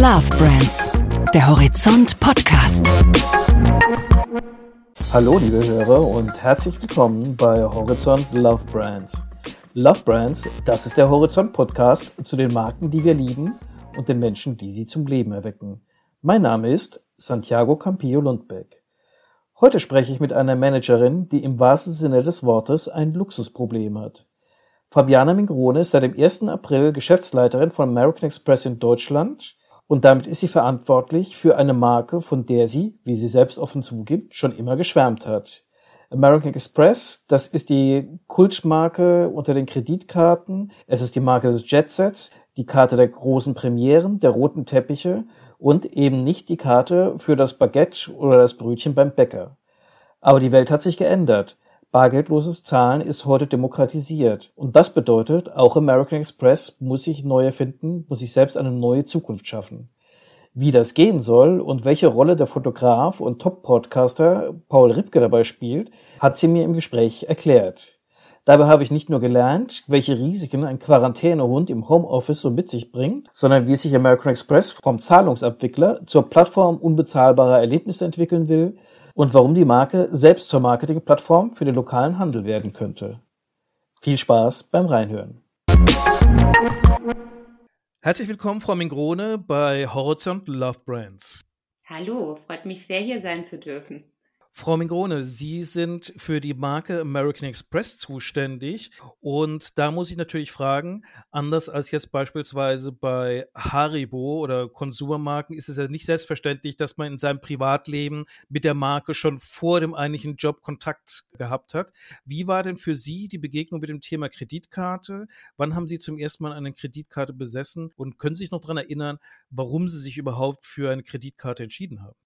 Love Brands, der Horizont Podcast. Hallo liebe Hörer und herzlich willkommen bei Horizont Love Brands. Love Brands, das ist der Horizont Podcast zu den Marken, die wir lieben und den Menschen, die sie zum Leben erwecken. Mein Name ist Santiago Campillo Lundbeck. Heute spreche ich mit einer Managerin, die im wahrsten Sinne des Wortes ein Luxusproblem hat. Fabiana Mingrone ist seit dem 1. April Geschäftsleiterin von American Express in Deutschland und damit ist sie verantwortlich für eine Marke, von der sie, wie sie selbst offen zugibt, schon immer geschwärmt hat. American Express, das ist die Kultmarke unter den Kreditkarten. Es ist die Marke des Jetsets, die Karte der großen Premieren, der roten Teppiche und eben nicht die Karte für das Baguette oder das Brötchen beim Bäcker. Aber die Welt hat sich geändert. Bargeldloses Zahlen ist heute demokratisiert. Und das bedeutet, auch American Express muss sich neu erfinden, muss sich selbst eine neue Zukunft schaffen. Wie das gehen soll und welche Rolle der Fotograf und Top-Podcaster Paul Ripke dabei spielt, hat sie mir im Gespräch erklärt. Dabei habe ich nicht nur gelernt, welche Risiken ein Quarantänehund im Homeoffice so mit sich bringt, sondern wie sich American Express vom Zahlungsabwickler zur Plattform unbezahlbarer Erlebnisse entwickeln will und warum die Marke selbst zur Marketingplattform für den lokalen Handel werden könnte. Viel Spaß beim Reinhören. Herzlich willkommen, Frau Mingrone, bei Horizont Love Brands. Hallo, freut mich sehr, hier sein zu dürfen. Frau Mingrone, Sie sind für die Marke American Express zuständig und da muss ich natürlich fragen, anders als jetzt beispielsweise bei Haribo oder Konsumermarken ist es ja nicht selbstverständlich, dass man in seinem Privatleben mit der Marke schon vor dem eigentlichen Job Kontakt gehabt hat. Wie war denn für Sie die Begegnung mit dem Thema Kreditkarte? Wann haben Sie zum ersten Mal eine Kreditkarte besessen und können Sie sich noch daran erinnern, warum Sie sich überhaupt für eine Kreditkarte entschieden haben?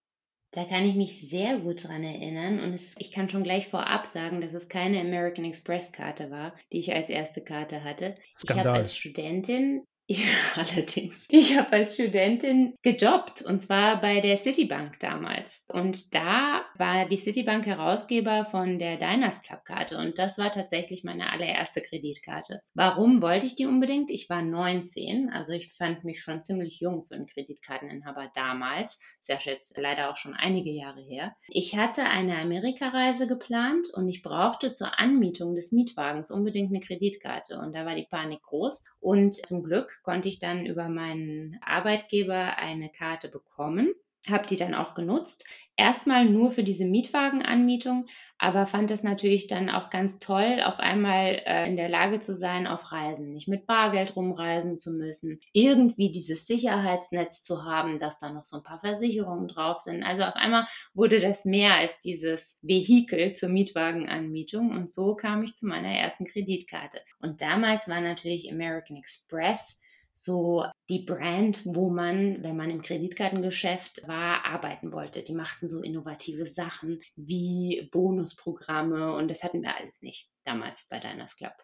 Da kann ich mich sehr gut dran erinnern und es, ich kann schon gleich vorab sagen, dass es keine American Express Karte war, die ich als erste Karte hatte. Skandal. Ich habe als Studentin ja, allerdings. Ich habe als Studentin gejobbt und zwar bei der Citibank damals. Und da war die Citibank Herausgeber von der Diners Club Karte und das war tatsächlich meine allererste Kreditkarte. Warum wollte ich die unbedingt? Ich war 19, also ich fand mich schon ziemlich jung für einen Kreditkarteninhaber damals. Ist ja jetzt leider auch schon einige Jahre her. Ich hatte eine Amerikareise geplant und ich brauchte zur Anmietung des Mietwagens unbedingt eine Kreditkarte und da war die Panik groß und zum Glück konnte ich dann über meinen Arbeitgeber eine Karte bekommen, habe die dann auch genutzt. Erstmal nur für diese Mietwagenanmietung, aber fand es natürlich dann auch ganz toll, auf einmal äh, in der Lage zu sein, auf Reisen nicht mit Bargeld rumreisen zu müssen, irgendwie dieses Sicherheitsnetz zu haben, dass da noch so ein paar Versicherungen drauf sind. Also auf einmal wurde das mehr als dieses Vehikel zur Mietwagenanmietung und so kam ich zu meiner ersten Kreditkarte. Und damals war natürlich American Express so die Brand, wo man, wenn man im Kreditkartengeschäft war, arbeiten wollte. Die machten so innovative Sachen wie Bonusprogramme und das hatten wir alles nicht damals bei Diners Club.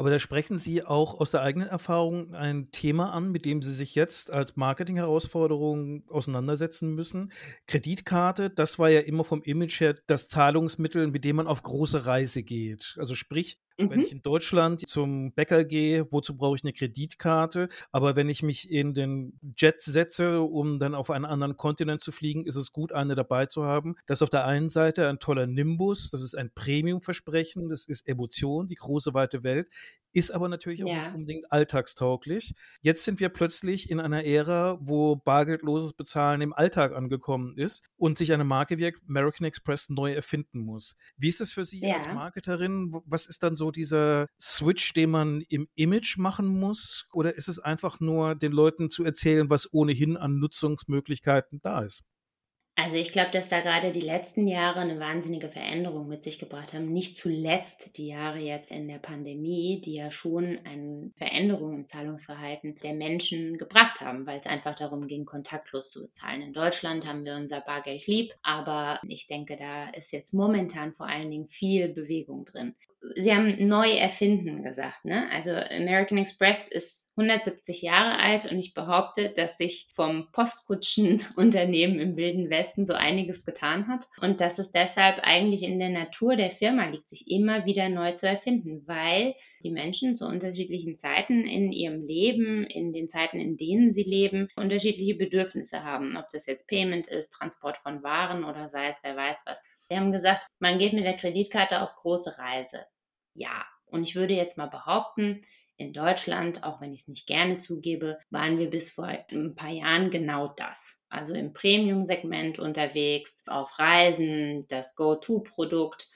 Aber da sprechen Sie auch aus der eigenen Erfahrung ein Thema an, mit dem Sie sich jetzt als Marketing-Herausforderung auseinandersetzen müssen. Kreditkarte, das war ja immer vom Image her das Zahlungsmittel, mit dem man auf große Reise geht. Also sprich, Mhm. Wenn ich in Deutschland zum Bäcker gehe, wozu brauche ich eine Kreditkarte? Aber wenn ich mich in den Jet setze, um dann auf einen anderen Kontinent zu fliegen, ist es gut, eine dabei zu haben. Das ist auf der einen Seite ein toller Nimbus, das ist ein Premium-Versprechen, das ist Emotion, die große weite Welt ist aber natürlich auch ja. nicht unbedingt alltagstauglich. Jetzt sind wir plötzlich in einer Ära, wo bargeldloses Bezahlen im Alltag angekommen ist und sich eine Marke wie American Express neu erfinden muss. Wie ist das für Sie ja. als Marketerin? Was ist dann so dieser Switch, den man im Image machen muss? Oder ist es einfach nur den Leuten zu erzählen, was ohnehin an Nutzungsmöglichkeiten da ist? Also ich glaube, dass da gerade die letzten Jahre eine wahnsinnige Veränderung mit sich gebracht haben. Nicht zuletzt die Jahre jetzt in der Pandemie, die ja schon eine Veränderung im Zahlungsverhalten der Menschen gebracht haben, weil es einfach darum ging, kontaktlos zu bezahlen. In Deutschland haben wir unser Bargeld lieb, aber ich denke, da ist jetzt momentan vor allen Dingen viel Bewegung drin. Sie haben neu erfinden gesagt, ne? Also American Express ist 170 Jahre alt und ich behaupte, dass sich vom Postkutschenunternehmen im Wilden Westen so einiges getan hat und dass es deshalb eigentlich in der Natur der Firma liegt, sich immer wieder neu zu erfinden, weil die Menschen zu unterschiedlichen Zeiten in ihrem Leben, in den Zeiten, in denen sie leben, unterschiedliche Bedürfnisse haben. Ob das jetzt Payment ist, Transport von Waren oder sei es wer weiß was. Sie haben gesagt, man geht mit der Kreditkarte auf große Reise. Ja, und ich würde jetzt mal behaupten, in Deutschland, auch wenn ich es nicht gerne zugebe, waren wir bis vor ein paar Jahren genau das. Also im Premium-Segment unterwegs, auf Reisen, das Go-To-Produkt,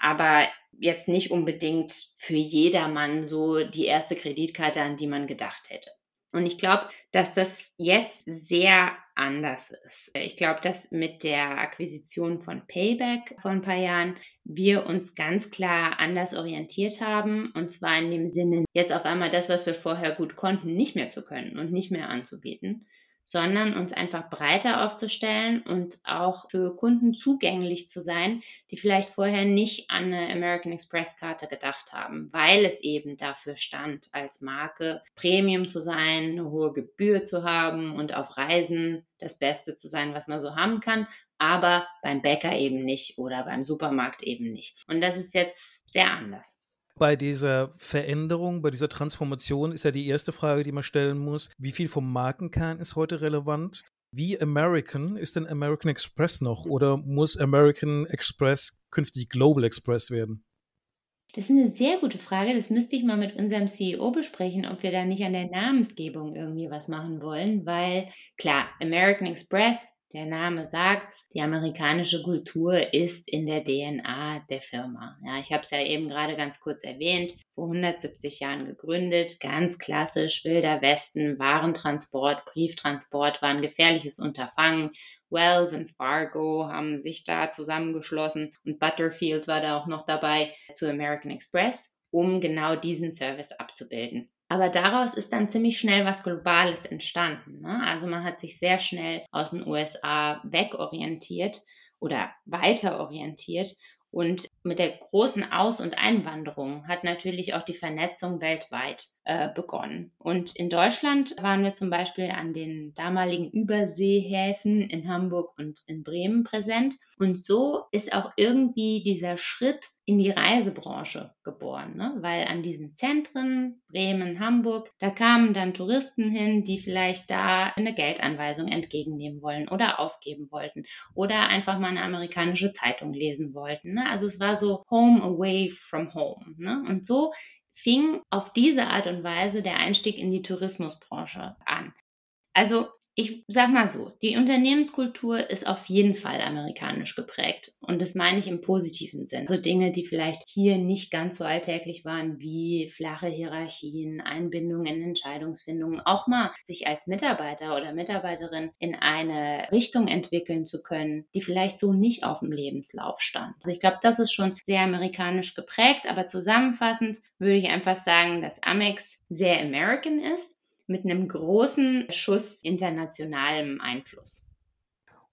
aber jetzt nicht unbedingt für jedermann so die erste Kreditkarte, an die man gedacht hätte. Und ich glaube, dass das jetzt sehr anders ist. Ich glaube, dass mit der Akquisition von Payback vor ein paar Jahren wir uns ganz klar anders orientiert haben. Und zwar in dem Sinne, jetzt auf einmal das, was wir vorher gut konnten, nicht mehr zu können und nicht mehr anzubieten sondern uns einfach breiter aufzustellen und auch für Kunden zugänglich zu sein, die vielleicht vorher nicht an eine American Express Karte gedacht haben, weil es eben dafür stand, als Marke Premium zu sein, eine hohe Gebühr zu haben und auf Reisen das Beste zu sein, was man so haben kann, aber beim Bäcker eben nicht oder beim Supermarkt eben nicht. Und das ist jetzt sehr anders bei dieser Veränderung, bei dieser Transformation ist ja die erste Frage, die man stellen muss, wie viel vom Markenkern ist heute relevant? Wie American ist denn American Express noch oder muss American Express künftig Global Express werden? Das ist eine sehr gute Frage. Das müsste ich mal mit unserem CEO besprechen, ob wir da nicht an der Namensgebung irgendwie was machen wollen, weil klar, American Express der Name sagt, die amerikanische Kultur ist in der DNA der Firma. Ja, ich habe es ja eben gerade ganz kurz erwähnt, vor 170 Jahren gegründet, ganz klassisch, wilder Westen, Warentransport, Brieftransport war ein gefährliches Unterfangen. Wells und Fargo haben sich da zusammengeschlossen und Butterfield war da auch noch dabei zu American Express, um genau diesen Service abzubilden. Aber daraus ist dann ziemlich schnell was Globales entstanden. Ne? Also man hat sich sehr schnell aus den USA wegorientiert oder weiter orientiert und mit der großen Aus- und Einwanderung hat natürlich auch die Vernetzung weltweit äh, begonnen. Und in Deutschland waren wir zum Beispiel an den damaligen Überseehäfen in Hamburg und in Bremen präsent. Und so ist auch irgendwie dieser Schritt in die Reisebranche geboren, ne? weil an diesen Zentren, Bremen, Hamburg, da kamen dann Touristen hin, die vielleicht da eine Geldanweisung entgegennehmen wollen oder aufgeben wollten oder einfach mal eine amerikanische Zeitung lesen wollten. Ne? Also es war so Home away from home. Ne? Und so fing auf diese Art und Weise der Einstieg in die Tourismusbranche an. Also ich sag mal so, die Unternehmenskultur ist auf jeden Fall amerikanisch geprägt. Und das meine ich im positiven Sinn. So Dinge, die vielleicht hier nicht ganz so alltäglich waren, wie flache Hierarchien, Einbindung in Entscheidungsfindungen, auch mal sich als Mitarbeiter oder Mitarbeiterin in eine Richtung entwickeln zu können, die vielleicht so nicht auf dem Lebenslauf stand. Also ich glaube, das ist schon sehr amerikanisch geprägt, aber zusammenfassend würde ich einfach sagen, dass Amex sehr American ist mit einem großen Schuss internationalem Einfluss.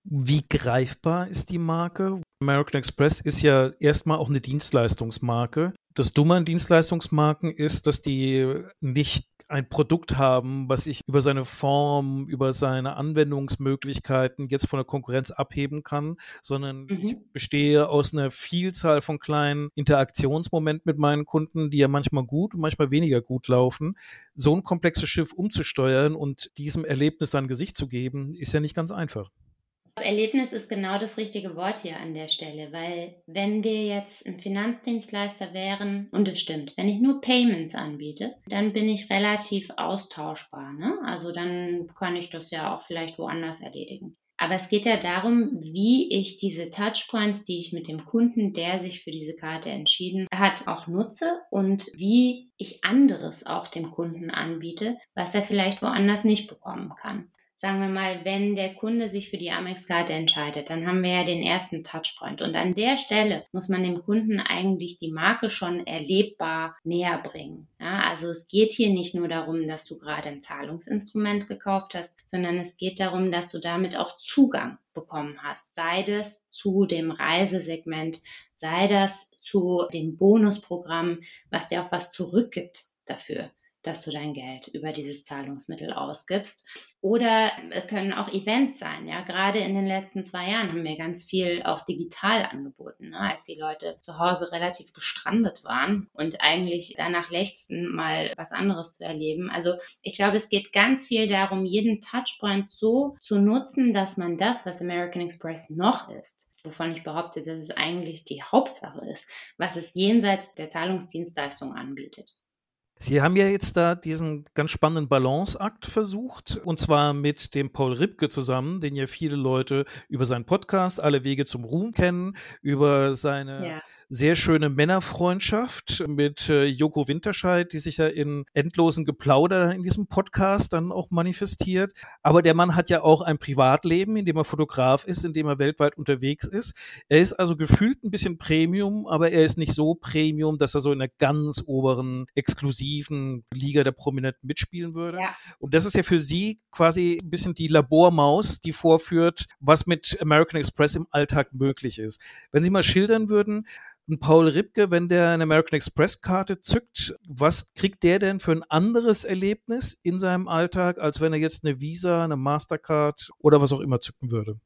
Wie greifbar ist die Marke? American Express ist ja erstmal auch eine Dienstleistungsmarke. Das Dumme an Dienstleistungsmarken ist, dass die nicht ein Produkt haben, was ich über seine Form, über seine Anwendungsmöglichkeiten jetzt von der Konkurrenz abheben kann, sondern mhm. ich bestehe aus einer Vielzahl von kleinen Interaktionsmomenten mit meinen Kunden, die ja manchmal gut und manchmal weniger gut laufen. So ein komplexes Schiff umzusteuern und diesem Erlebnis ein Gesicht zu geben, ist ja nicht ganz einfach. Erlebnis ist genau das richtige Wort hier an der Stelle, weil wenn wir jetzt ein Finanzdienstleister wären, und es stimmt, wenn ich nur Payments anbiete, dann bin ich relativ austauschbar. Ne? Also dann kann ich das ja auch vielleicht woanders erledigen. Aber es geht ja darum, wie ich diese Touchpoints, die ich mit dem Kunden, der sich für diese Karte entschieden hat, auch nutze und wie ich anderes auch dem Kunden anbiete, was er vielleicht woanders nicht bekommen kann sagen wir mal, wenn der Kunde sich für die Amex-Karte entscheidet, dann haben wir ja den ersten Touchpoint. Und an der Stelle muss man dem Kunden eigentlich die Marke schon erlebbar näher bringen. Ja, also es geht hier nicht nur darum, dass du gerade ein Zahlungsinstrument gekauft hast, sondern es geht darum, dass du damit auch Zugang bekommen hast. Sei das zu dem Reisesegment, sei das zu dem Bonusprogramm, was dir auch was zurückgibt dafür dass du dein Geld über dieses Zahlungsmittel ausgibst. Oder es können auch Events sein. Ja, gerade in den letzten zwei Jahren haben wir ganz viel auch digital angeboten, ne? als die Leute zu Hause relativ gestrandet waren und eigentlich danach lechzten, mal was anderes zu erleben. Also ich glaube, es geht ganz viel darum, jeden Touchpoint so zu nutzen, dass man das, was American Express noch ist, wovon ich behaupte, dass es eigentlich die Hauptsache ist, was es jenseits der Zahlungsdienstleistung anbietet. Sie haben ja jetzt da diesen ganz spannenden Balanceakt versucht, und zwar mit dem Paul Ripke zusammen, den ja viele Leute über seinen Podcast Alle Wege zum Ruhm kennen, über seine ja sehr schöne Männerfreundschaft mit äh, Joko Winterscheid, die sich ja in endlosen Geplauder in diesem Podcast dann auch manifestiert. Aber der Mann hat ja auch ein Privatleben, in dem er Fotograf ist, in dem er weltweit unterwegs ist. Er ist also gefühlt ein bisschen Premium, aber er ist nicht so Premium, dass er so in der ganz oberen, exklusiven Liga der Prominenten mitspielen würde. Ja. Und das ist ja für Sie quasi ein bisschen die Labormaus, die vorführt, was mit American Express im Alltag möglich ist. Wenn Sie mal schildern würden, ein Paul Ripke, wenn der eine American Express Karte zückt, was kriegt der denn für ein anderes Erlebnis in seinem Alltag, als wenn er jetzt eine Visa, eine Mastercard oder was auch immer zücken würde?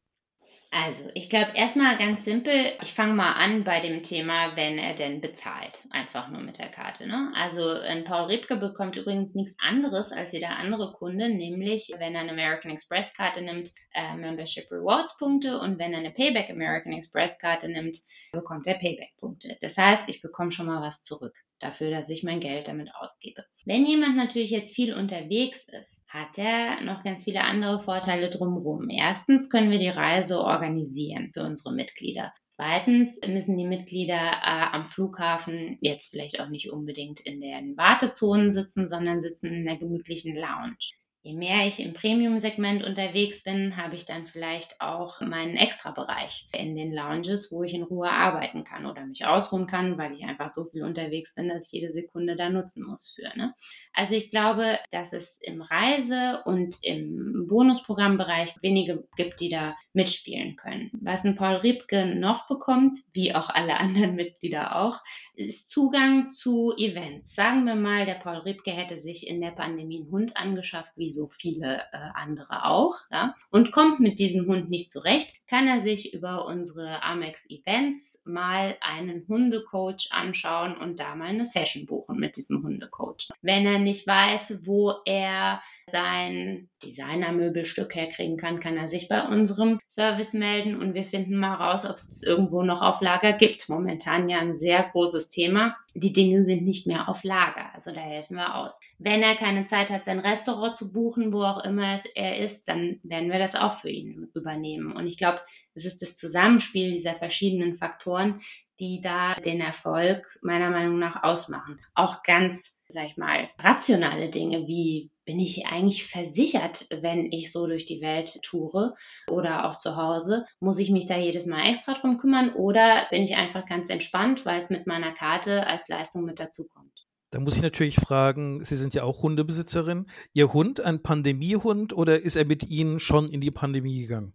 Also, ich glaube erstmal ganz simpel, ich fange mal an bei dem Thema, wenn er denn bezahlt, einfach nur mit der Karte. Ne? Also ein Paul Riebke bekommt übrigens nichts anderes als jeder andere Kunde, nämlich wenn er eine American Express Karte nimmt, äh, Membership Rewards Punkte und wenn er eine Payback American Express Karte nimmt, bekommt er Payback Punkte. Das heißt, ich bekomme schon mal was zurück dafür, dass ich mein Geld damit ausgebe. Wenn jemand natürlich jetzt viel unterwegs ist, hat er noch ganz viele andere Vorteile drumherum. Erstens können wir die Reise organisieren für unsere Mitglieder. Zweitens müssen die Mitglieder äh, am Flughafen jetzt vielleicht auch nicht unbedingt in den Wartezonen sitzen, sondern sitzen in der gemütlichen Lounge. Je mehr ich im Premium-Segment unterwegs bin, habe ich dann vielleicht auch meinen Extra-Bereich in den Lounges, wo ich in Ruhe arbeiten kann oder mich ausruhen kann, weil ich einfach so viel unterwegs bin, dass ich jede Sekunde da nutzen muss für. Ne? Also ich glaube, dass es im Reise- und im Bonusprogrammbereich wenige gibt, die da mitspielen können. Was ein Paul Riebke noch bekommt, wie auch alle anderen Mitglieder auch, ist Zugang zu Events. Sagen wir mal, der Paul Riebke hätte sich in der Pandemie einen Hund angeschafft, wie so viele äh, andere auch, ja, und kommt mit diesem Hund nicht zurecht, kann er sich über unsere Amex Events mal einen Hundecoach anschauen und da mal eine Session buchen mit diesem Hundecoach. Wenn er nicht weiß, wo er sein Designermöbelstück herkriegen kann, kann er sich bei unserem Service melden und wir finden mal raus, ob es irgendwo noch auf Lager gibt. Momentan ja ein sehr großes Thema. Die Dinge sind nicht mehr auf Lager, also da helfen wir aus. Wenn er keine Zeit hat, sein Restaurant zu buchen, wo auch immer es er ist, dann werden wir das auch für ihn übernehmen. Und ich glaube, es ist das Zusammenspiel dieser verschiedenen Faktoren, die da den Erfolg meiner Meinung nach ausmachen. Auch ganz, sag ich mal, rationale Dinge wie bin ich eigentlich versichert, wenn ich so durch die Welt toure oder auch zu Hause? Muss ich mich da jedes Mal extra drum kümmern oder bin ich einfach ganz entspannt, weil es mit meiner Karte als Leistung mit dazukommt? Da muss ich natürlich fragen, Sie sind ja auch Hundebesitzerin. Ihr Hund ein Pandemiehund oder ist er mit Ihnen schon in die Pandemie gegangen?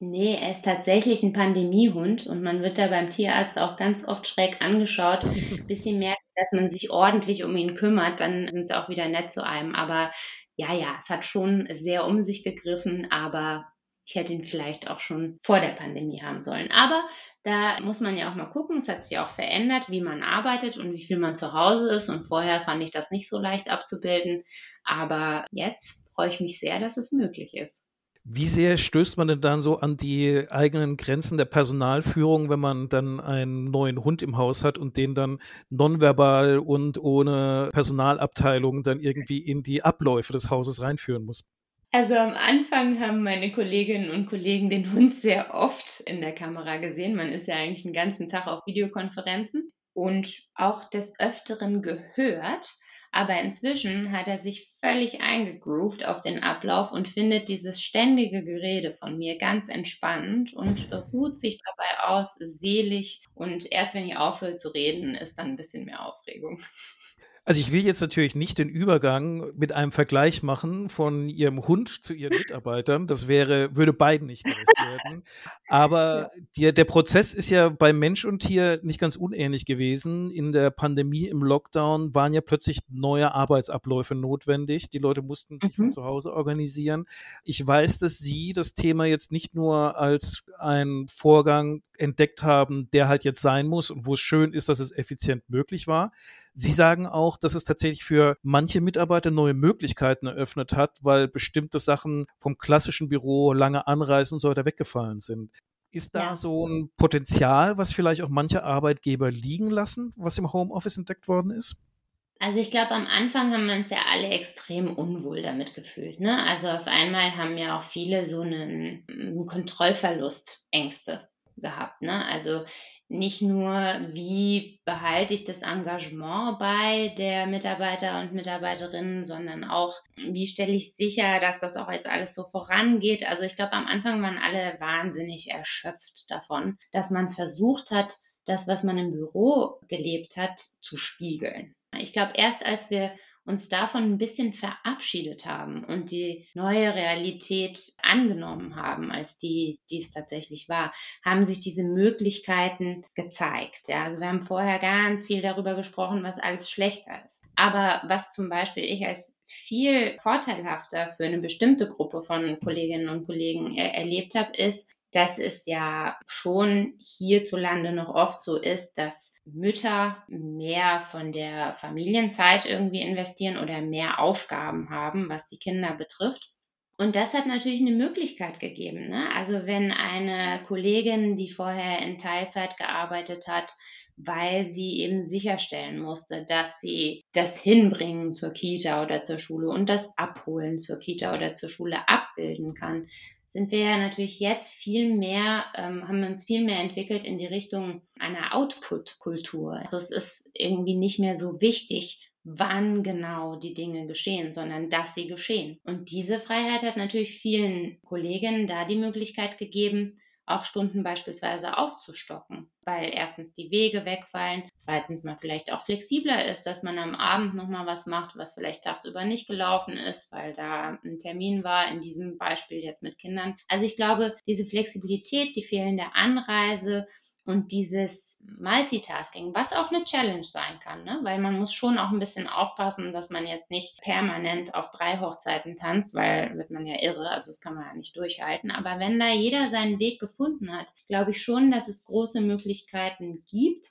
Nee, er ist tatsächlich ein Pandemiehund und man wird da beim Tierarzt auch ganz oft schräg angeschaut, bis sie merken, dass man sich ordentlich um ihn kümmert, dann sind sie auch wieder nett zu einem. Aber ja, ja, es hat schon sehr um sich gegriffen, aber ich hätte ihn vielleicht auch schon vor der Pandemie haben sollen. Aber da muss man ja auch mal gucken, es hat sich auch verändert, wie man arbeitet und wie viel man zu Hause ist. Und vorher fand ich das nicht so leicht abzubilden. Aber jetzt freue ich mich sehr, dass es möglich ist. Wie sehr stößt man denn dann so an die eigenen Grenzen der Personalführung, wenn man dann einen neuen Hund im Haus hat und den dann nonverbal und ohne Personalabteilung dann irgendwie in die Abläufe des Hauses reinführen muss? Also am Anfang haben meine Kolleginnen und Kollegen den Hund sehr oft in der Kamera gesehen. Man ist ja eigentlich den ganzen Tag auf Videokonferenzen und auch des Öfteren gehört. Aber inzwischen hat er sich völlig eingegroovt auf den Ablauf und findet dieses ständige Gerede von mir ganz entspannt und ruht sich dabei aus, selig. Und erst wenn ich aufhöre zu reden, ist dann ein bisschen mehr Aufregung. Also ich will jetzt natürlich nicht den Übergang mit einem Vergleich machen von ihrem Hund zu ihren Mitarbeitern. Das wäre, würde beiden nicht gerecht werden. Aber die, der Prozess ist ja bei Mensch und Tier nicht ganz unähnlich gewesen. In der Pandemie, im Lockdown waren ja plötzlich neue Arbeitsabläufe notwendig. Die Leute mussten sich mhm. von zu Hause organisieren. Ich weiß, dass Sie das Thema jetzt nicht nur als ein Vorgang entdeckt haben, der halt jetzt sein muss und wo es schön ist, dass es effizient möglich war, Sie sagen auch, dass es tatsächlich für manche Mitarbeiter neue Möglichkeiten eröffnet hat, weil bestimmte Sachen vom klassischen Büro, lange Anreisen und so weiter weggefallen sind. Ist da ja. so ein Potenzial, was vielleicht auch manche Arbeitgeber liegen lassen, was im Homeoffice entdeckt worden ist? Also ich glaube, am Anfang haben wir uns ja alle extrem unwohl damit gefühlt. Ne? Also auf einmal haben ja auch viele so einen, einen Kontrollverlust, Ängste gehabt. Ne? Also nicht nur, wie behalte ich das Engagement bei der Mitarbeiter und Mitarbeiterinnen, sondern auch, wie stelle ich sicher, dass das auch jetzt alles so vorangeht. Also ich glaube, am Anfang waren alle wahnsinnig erschöpft davon, dass man versucht hat, das, was man im Büro gelebt hat, zu spiegeln. Ich glaube, erst als wir uns davon ein bisschen verabschiedet haben und die neue Realität angenommen haben, als die, die es tatsächlich war, haben sich diese Möglichkeiten gezeigt. Ja, also wir haben vorher ganz viel darüber gesprochen, was alles schlechter ist. Aber was zum Beispiel ich als viel vorteilhafter für eine bestimmte Gruppe von Kolleginnen und Kollegen er erlebt habe, ist, dass es ja schon hierzulande noch oft so ist, dass Mütter mehr von der Familienzeit irgendwie investieren oder mehr Aufgaben haben, was die Kinder betrifft. Und das hat natürlich eine Möglichkeit gegeben. Ne? Also wenn eine Kollegin, die vorher in Teilzeit gearbeitet hat, weil sie eben sicherstellen musste, dass sie das Hinbringen zur Kita oder zur Schule und das Abholen zur Kita oder zur Schule abbilden kann, sind wir ja natürlich jetzt viel mehr, ähm, haben wir uns viel mehr entwickelt in die Richtung einer Output-Kultur. Also es ist irgendwie nicht mehr so wichtig, wann genau die Dinge geschehen, sondern dass sie geschehen. Und diese Freiheit hat natürlich vielen Kolleginnen da die Möglichkeit gegeben, auch Stunden beispielsweise aufzustocken, weil erstens die Wege wegfallen, zweitens man vielleicht auch flexibler ist, dass man am Abend nochmal was macht, was vielleicht tagsüber nicht gelaufen ist, weil da ein Termin war, in diesem Beispiel jetzt mit Kindern. Also ich glaube, diese Flexibilität, die fehlende Anreise, und dieses Multitasking, was auch eine Challenge sein kann, ne? weil man muss schon auch ein bisschen aufpassen, dass man jetzt nicht permanent auf drei Hochzeiten tanzt, weil wird man ja irre, also das kann man ja nicht durchhalten. Aber wenn da jeder seinen Weg gefunden hat, glaube ich schon, dass es große Möglichkeiten gibt,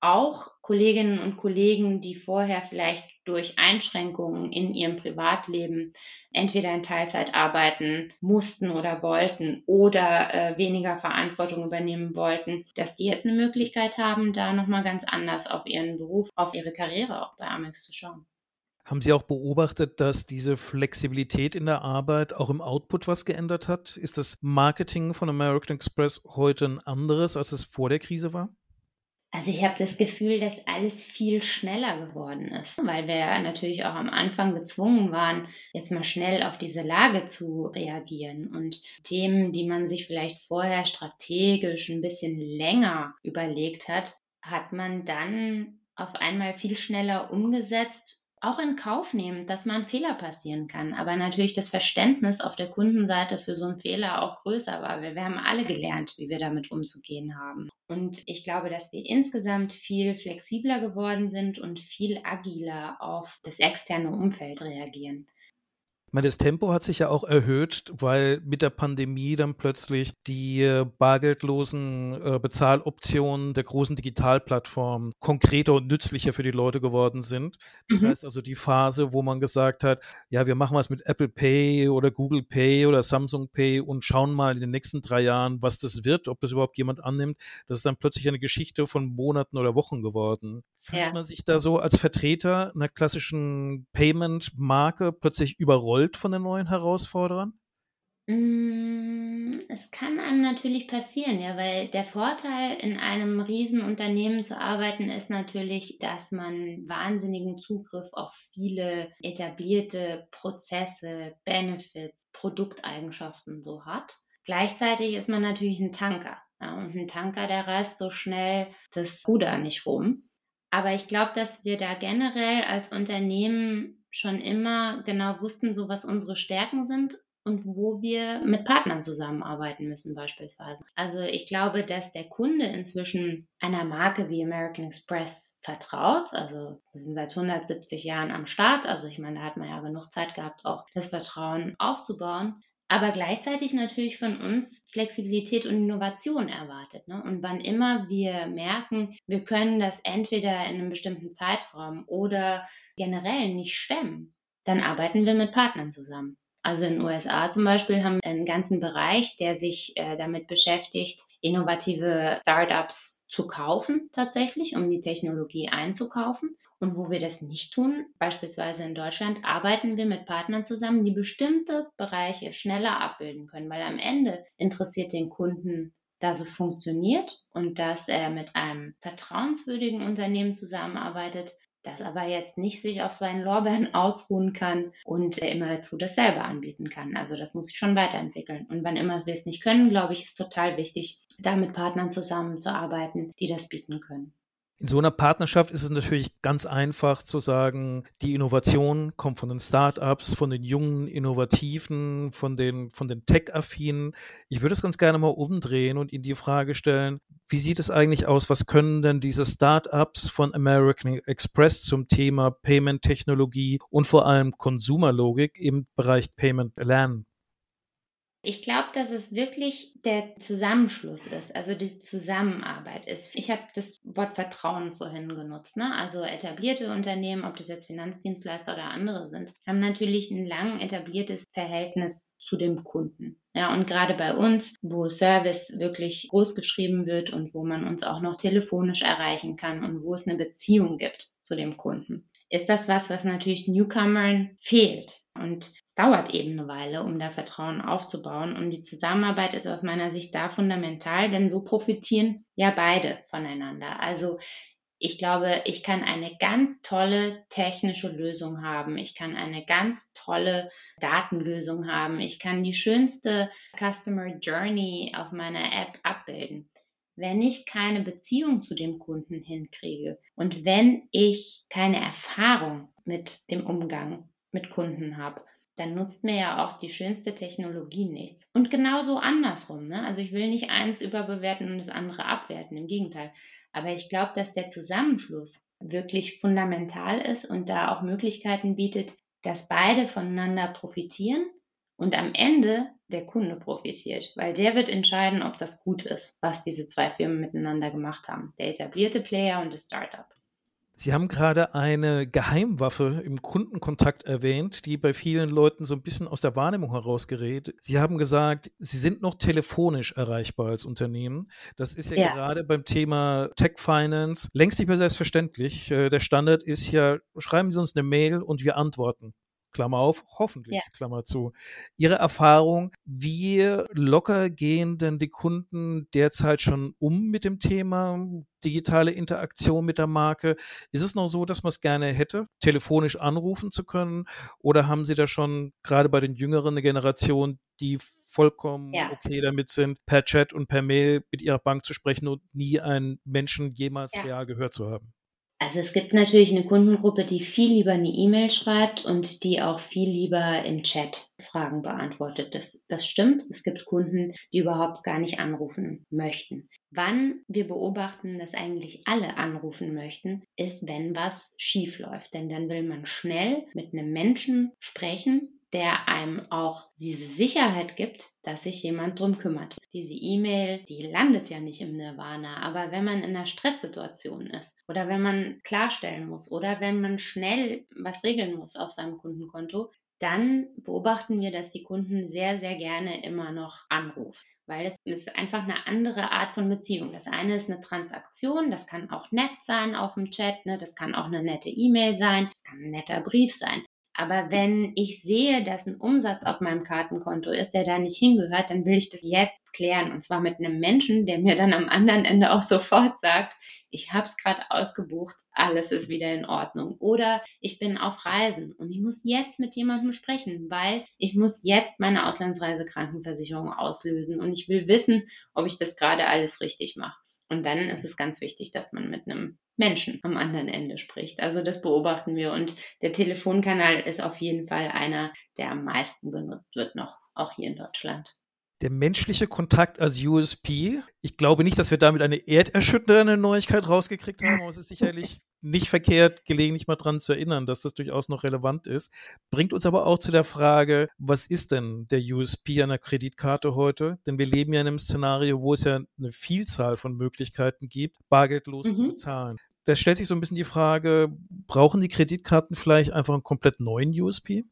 auch Kolleginnen und Kollegen, die vorher vielleicht durch Einschränkungen in ihrem Privatleben entweder in Teilzeit arbeiten mussten oder wollten oder äh, weniger Verantwortung übernehmen wollten, dass die jetzt eine Möglichkeit haben, da nochmal ganz anders auf ihren Beruf, auf ihre Karriere auch bei Amex zu schauen. Haben Sie auch beobachtet, dass diese Flexibilität in der Arbeit auch im Output was geändert hat? Ist das Marketing von American Express heute ein anderes, als es vor der Krise war? Also ich habe das Gefühl, dass alles viel schneller geworden ist, weil wir natürlich auch am Anfang gezwungen waren, jetzt mal schnell auf diese Lage zu reagieren und Themen, die man sich vielleicht vorher strategisch ein bisschen länger überlegt hat, hat man dann auf einmal viel schneller umgesetzt auch in Kauf nehmen, dass mal ein Fehler passieren kann. Aber natürlich das Verständnis auf der Kundenseite für so einen Fehler auch größer war, weil wir haben alle gelernt, wie wir damit umzugehen haben. Und ich glaube, dass wir insgesamt viel flexibler geworden sind und viel agiler auf das externe Umfeld reagieren meine, das Tempo hat sich ja auch erhöht, weil mit der Pandemie dann plötzlich die äh, bargeldlosen äh, Bezahloptionen der großen Digitalplattformen konkreter und nützlicher für die Leute geworden sind. Das mhm. heißt also die Phase, wo man gesagt hat, ja, wir machen was mit Apple Pay oder Google Pay oder Samsung Pay und schauen mal in den nächsten drei Jahren, was das wird, ob das überhaupt jemand annimmt. Das ist dann plötzlich eine Geschichte von Monaten oder Wochen geworden. Fühlt ja. man sich da so als Vertreter einer klassischen Payment-Marke plötzlich überrollt? Überrollt von den neuen Herausforderern? Mm, es kann einem natürlich passieren, ja, weil der Vorteil in einem Riesenunternehmen zu arbeiten ist natürlich, dass man wahnsinnigen Zugriff auf viele etablierte Prozesse, Benefits, Produkteigenschaften so hat. Gleichzeitig ist man natürlich ein Tanker. Ja, und ein Tanker, der reißt so schnell das Ruder nicht rum. Aber ich glaube, dass wir da generell als Unternehmen schon immer genau wussten, so was unsere Stärken sind und wo wir mit Partnern zusammenarbeiten müssen beispielsweise. Also ich glaube, dass der Kunde inzwischen einer Marke wie American Express vertraut. Also wir sind seit 170 Jahren am Start. Also ich meine, da hat man ja genug Zeit gehabt, auch das Vertrauen aufzubauen. Aber gleichzeitig natürlich von uns Flexibilität und Innovation erwartet. Ne? Und wann immer wir merken, wir können das entweder in einem bestimmten Zeitraum oder generell nicht stemmen, dann arbeiten wir mit Partnern zusammen. Also in den USA zum Beispiel haben wir einen ganzen Bereich, der sich äh, damit beschäftigt, innovative Startups zu kaufen tatsächlich, um die Technologie einzukaufen. Und wo wir das nicht tun, beispielsweise in Deutschland, arbeiten wir mit Partnern zusammen, die bestimmte Bereiche schneller abbilden können, weil am Ende interessiert den Kunden, dass es funktioniert und dass er mit einem vertrauenswürdigen Unternehmen zusammenarbeitet, das aber jetzt nicht sich auf seinen Lorbeeren ausruhen kann und immerzu dasselbe anbieten kann. Also das muss sich schon weiterentwickeln. Und wann immer wir es nicht können, glaube ich, ist total wichtig, da mit Partnern zusammenzuarbeiten, die das bieten können. In so einer Partnerschaft ist es natürlich ganz einfach zu sagen, die Innovation kommt von den Startups, von den jungen Innovativen, von den, von den Tech-Affinen. Ich würde es ganz gerne mal umdrehen und Ihnen die Frage stellen, wie sieht es eigentlich aus? Was können denn diese Startups von American Express zum Thema Payment-Technologie und vor allem Konsumerlogik im Bereich Payment lernen? Ich glaube, dass es wirklich der Zusammenschluss ist, also die Zusammenarbeit ist. Ich habe das Wort Vertrauen vorhin genutzt. Ne? Also etablierte Unternehmen, ob das jetzt Finanzdienstleister oder andere sind, haben natürlich ein lang etabliertes Verhältnis zu dem Kunden. Ja, und gerade bei uns, wo Service wirklich groß geschrieben wird und wo man uns auch noch telefonisch erreichen kann und wo es eine Beziehung gibt zu dem Kunden, ist das was, was natürlich Newcomern fehlt. Und dauert eben eine Weile, um da Vertrauen aufzubauen. Und die Zusammenarbeit ist aus meiner Sicht da fundamental, denn so profitieren ja beide voneinander. Also ich glaube, ich kann eine ganz tolle technische Lösung haben. Ich kann eine ganz tolle Datenlösung haben. Ich kann die schönste Customer Journey auf meiner App abbilden. Wenn ich keine Beziehung zu dem Kunden hinkriege und wenn ich keine Erfahrung mit dem Umgang mit Kunden habe, dann nutzt mir ja auch die schönste Technologie nichts. Und genauso andersrum. Ne? Also ich will nicht eins überbewerten und das andere abwerten, im Gegenteil. Aber ich glaube, dass der Zusammenschluss wirklich fundamental ist und da auch Möglichkeiten bietet, dass beide voneinander profitieren und am Ende der Kunde profitiert, weil der wird entscheiden, ob das gut ist, was diese zwei Firmen miteinander gemacht haben, der etablierte Player und das Startup. Sie haben gerade eine Geheimwaffe im Kundenkontakt erwähnt, die bei vielen Leuten so ein bisschen aus der Wahrnehmung herausgerät. Sie haben gesagt, Sie sind noch telefonisch erreichbar als Unternehmen. Das ist ja, ja. gerade beim Thema Tech Finance längst nicht mehr selbstverständlich. Äh, der Standard ist ja, schreiben Sie uns eine Mail und wir antworten. Klammer auf, hoffentlich, ja. Klammer zu. Ihre Erfahrung, wie locker gehen denn die Kunden derzeit schon um mit dem Thema digitale Interaktion mit der Marke? Ist es noch so, dass man es gerne hätte, telefonisch anrufen zu können? Oder haben Sie da schon gerade bei den jüngeren Generationen, die vollkommen ja. okay damit sind, per Chat und per Mail mit ihrer Bank zu sprechen und nie einen Menschen jemals ja. real gehört zu haben? Also es gibt natürlich eine Kundengruppe, die viel lieber eine E-Mail schreibt und die auch viel lieber im Chat Fragen beantwortet. Das, das stimmt. Es gibt Kunden, die überhaupt gar nicht anrufen möchten. Wann wir beobachten, dass eigentlich alle anrufen möchten, ist, wenn was schief läuft. Denn dann will man schnell mit einem Menschen sprechen, der einem auch diese Sicherheit gibt, dass sich jemand drum kümmert. Diese E-Mail, die landet ja nicht im Nirvana, aber wenn man in einer Stresssituation ist oder wenn man klarstellen muss oder wenn man schnell was regeln muss auf seinem Kundenkonto, dann beobachten wir, dass die Kunden sehr, sehr gerne immer noch anrufen. Weil es ist einfach eine andere Art von Beziehung. Das eine ist eine Transaktion, das kann auch nett sein auf dem Chat, ne? das kann auch eine nette E-Mail sein, das kann ein netter Brief sein. Aber wenn ich sehe, dass ein Umsatz auf meinem Kartenkonto ist, der da nicht hingehört, dann will ich das jetzt klären. Und zwar mit einem Menschen, der mir dann am anderen Ende auch sofort sagt, ich habe es gerade ausgebucht, alles ist wieder in Ordnung. Oder ich bin auf Reisen und ich muss jetzt mit jemandem sprechen, weil ich muss jetzt meine Auslandsreisekrankenversicherung auslösen und ich will wissen, ob ich das gerade alles richtig mache. Und dann ist es ganz wichtig, dass man mit einem Menschen am anderen Ende spricht. Also das beobachten wir. Und der Telefonkanal ist auf jeden Fall einer, der am meisten benutzt wird noch, auch hier in Deutschland der menschliche Kontakt als USP. Ich glaube nicht, dass wir damit eine erderschütternde Neuigkeit rausgekriegt haben, aber es ist sicherlich nicht verkehrt, gelegentlich mal dran zu erinnern, dass das durchaus noch relevant ist. Bringt uns aber auch zu der Frage, was ist denn der USP einer Kreditkarte heute? Denn wir leben ja in einem Szenario, wo es ja eine Vielzahl von Möglichkeiten gibt, bargeldlos mhm. zu bezahlen. Da stellt sich so ein bisschen die Frage, brauchen die Kreditkarten vielleicht einfach einen komplett neuen USP?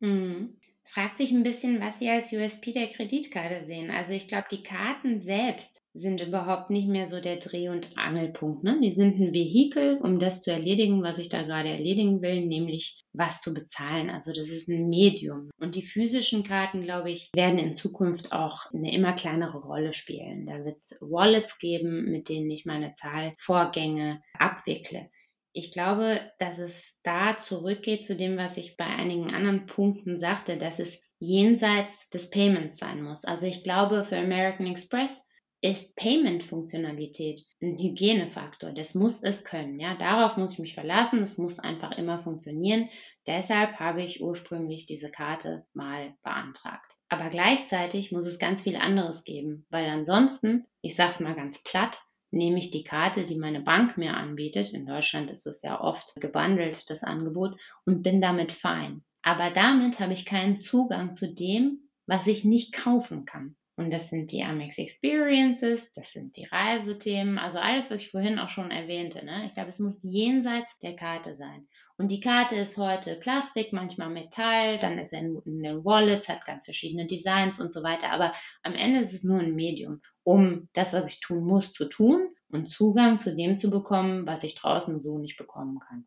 Mhm fragt sich ein bisschen, was Sie als USP der Kreditkarte sehen. Also ich glaube, die Karten selbst sind überhaupt nicht mehr so der Dreh- und Angelpunkt. Ne? Die sind ein Vehikel, um das zu erledigen, was ich da gerade erledigen will, nämlich was zu bezahlen. Also das ist ein Medium. Und die physischen Karten, glaube ich, werden in Zukunft auch eine immer kleinere Rolle spielen. Da wird es Wallets geben, mit denen ich meine Zahlvorgänge abwickle. Ich glaube, dass es da zurückgeht zu dem, was ich bei einigen anderen Punkten sagte, dass es jenseits des Payments sein muss. Also ich glaube, für American Express ist Payment-Funktionalität ein Hygienefaktor. Das muss es können. Ja, darauf muss ich mich verlassen. Es muss einfach immer funktionieren. Deshalb habe ich ursprünglich diese Karte mal beantragt. Aber gleichzeitig muss es ganz viel anderes geben, weil ansonsten, ich sage es mal ganz platt, nehme ich die Karte, die meine Bank mir anbietet, in Deutschland ist es ja oft gebundelt, das Angebot, und bin damit fein. Aber damit habe ich keinen Zugang zu dem, was ich nicht kaufen kann. Und das sind die Amex Experiences, das sind die Reisethemen, also alles, was ich vorhin auch schon erwähnte. Ne? Ich glaube, es muss jenseits der Karte sein. Und die Karte ist heute Plastik, manchmal Metall, dann ist er in, den Wallets, hat ganz verschiedene Designs und so weiter. Aber am Ende ist es nur ein Medium, um das, was ich tun muss, zu tun und Zugang zu dem zu bekommen, was ich draußen so nicht bekommen kann.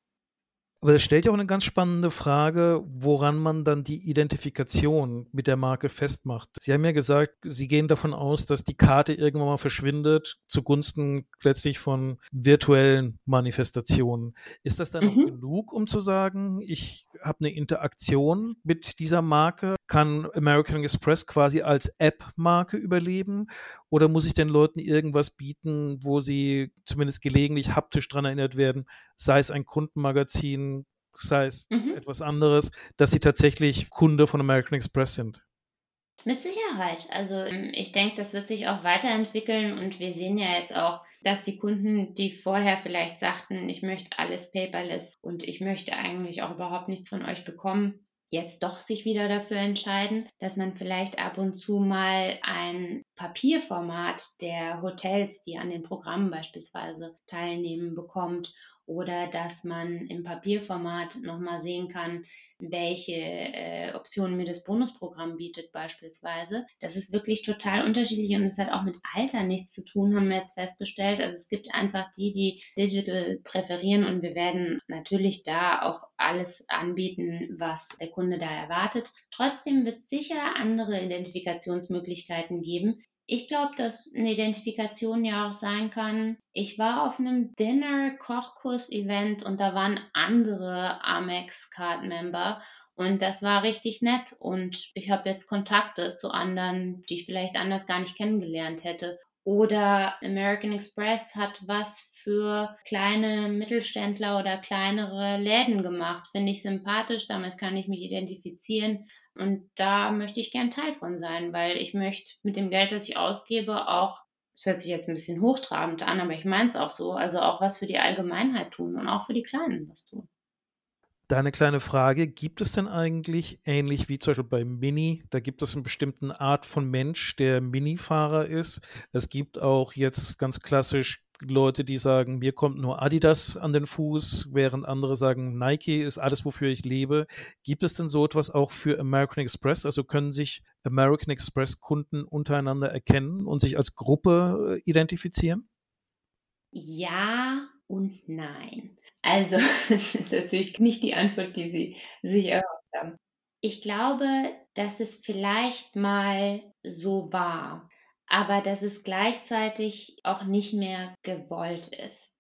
Aber das stellt ja auch eine ganz spannende Frage, woran man dann die Identifikation mit der Marke festmacht. Sie haben ja gesagt, Sie gehen davon aus, dass die Karte irgendwann mal verschwindet zugunsten letztlich von virtuellen Manifestationen. Ist das dann mhm. noch genug, um zu sagen, ich habe eine Interaktion mit dieser Marke? Kann American Express quasi als App-Marke überleben? Oder muss ich den Leuten irgendwas bieten, wo sie zumindest gelegentlich haptisch dran erinnert werden, sei es ein Kundenmagazin, sei es mhm. etwas anderes, dass sie tatsächlich Kunde von American Express sind? Mit Sicherheit. Also ähm, ich denke, das wird sich auch weiterentwickeln und wir sehen ja jetzt auch, dass die Kunden, die vorher vielleicht sagten, ich möchte alles paperless und ich möchte eigentlich auch überhaupt nichts von euch bekommen, jetzt doch sich wieder dafür entscheiden, dass man vielleicht ab und zu mal ein Papierformat der Hotels, die an den Programmen beispielsweise teilnehmen, bekommt oder dass man im Papierformat nochmal sehen kann, welche äh, Optionen mir das Bonusprogramm bietet beispielsweise. Das ist wirklich total unterschiedlich und es hat auch mit Alter nichts zu tun, haben wir jetzt festgestellt. Also es gibt einfach die, die Digital präferieren und wir werden natürlich da auch alles anbieten, was der Kunde da erwartet. Trotzdem wird es sicher andere Identifikationsmöglichkeiten geben, ich glaube, dass eine Identifikation ja auch sein kann. Ich war auf einem Dinner-Kochkurs-Event und da waren andere Amex-Card-Member und das war richtig nett. Und ich habe jetzt Kontakte zu anderen, die ich vielleicht anders gar nicht kennengelernt hätte. Oder American Express hat was für kleine Mittelständler oder kleinere Läden gemacht. Finde ich sympathisch, damit kann ich mich identifizieren. Und da möchte ich gern Teil von sein, weil ich möchte mit dem Geld, das ich ausgebe, auch, es hört sich jetzt ein bisschen hochtrabend an, aber ich meine es auch so, also auch was für die Allgemeinheit tun und auch für die Kleinen was tun. Deine kleine Frage, gibt es denn eigentlich, ähnlich wie zum Beispiel bei Mini, da gibt es eine bestimmte Art von Mensch, der Mini-Fahrer ist. Es gibt auch jetzt ganz klassisch Leute, die sagen, mir kommt nur Adidas an den Fuß, während andere sagen, Nike ist alles, wofür ich lebe. Gibt es denn so etwas auch für American Express? Also können sich American Express Kunden untereinander erkennen und sich als Gruppe äh, identifizieren? Ja und nein. Also, das ist natürlich nicht die Antwort, die Sie sich erhofft haben. Ich glaube, dass es vielleicht mal so war aber dass es gleichzeitig auch nicht mehr gewollt ist.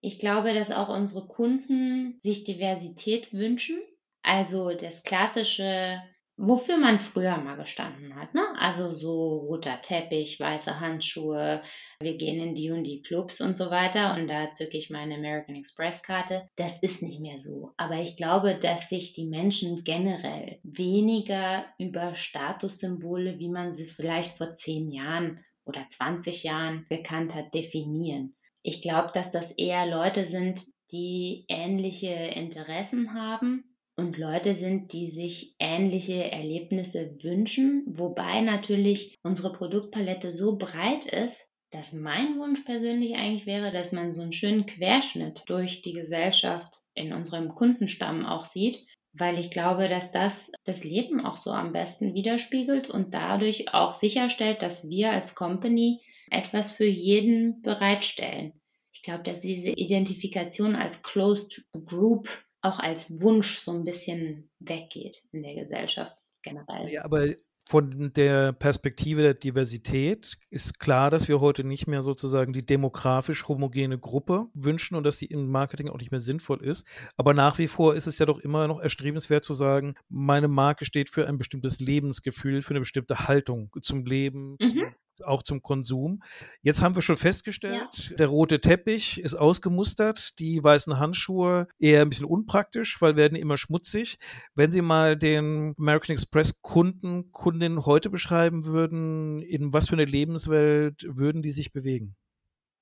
Ich glaube, dass auch unsere Kunden sich Diversität wünschen. Also das klassische wofür man früher mal gestanden hat. Ne? Also so roter Teppich, weiße Handschuhe, wir gehen in die und die Clubs und so weiter und da zücke ich meine American Express Karte. Das ist nicht mehr so. Aber ich glaube, dass sich die Menschen generell weniger über Statussymbole, wie man sie vielleicht vor zehn Jahren oder 20 Jahren gekannt hat, definieren. Ich glaube, dass das eher Leute sind, die ähnliche Interessen haben und Leute sind, die sich ähnliche Erlebnisse wünschen, wobei natürlich unsere Produktpalette so breit ist, dass mein Wunsch persönlich eigentlich wäre, dass man so einen schönen Querschnitt durch die Gesellschaft in unserem Kundenstamm auch sieht, weil ich glaube, dass das das Leben auch so am besten widerspiegelt und dadurch auch sicherstellt, dass wir als Company etwas für jeden bereitstellen. Ich glaube, dass diese Identifikation als Closed Group auch als Wunsch so ein bisschen weggeht in der Gesellschaft generell. Ja, aber von der Perspektive der Diversität ist klar, dass wir heute nicht mehr sozusagen die demografisch homogene Gruppe wünschen und dass die im Marketing auch nicht mehr sinnvoll ist. Aber nach wie vor ist es ja doch immer noch erstrebenswert zu sagen, meine Marke steht für ein bestimmtes Lebensgefühl, für eine bestimmte Haltung zum Leben, mhm. zum auch zum Konsum. Jetzt haben wir schon festgestellt, ja. der rote Teppich ist ausgemustert, die weißen Handschuhe eher ein bisschen unpraktisch, weil werden immer schmutzig. Wenn Sie mal den American Express Kunden, Kundinnen heute beschreiben würden, in was für eine Lebenswelt würden die sich bewegen?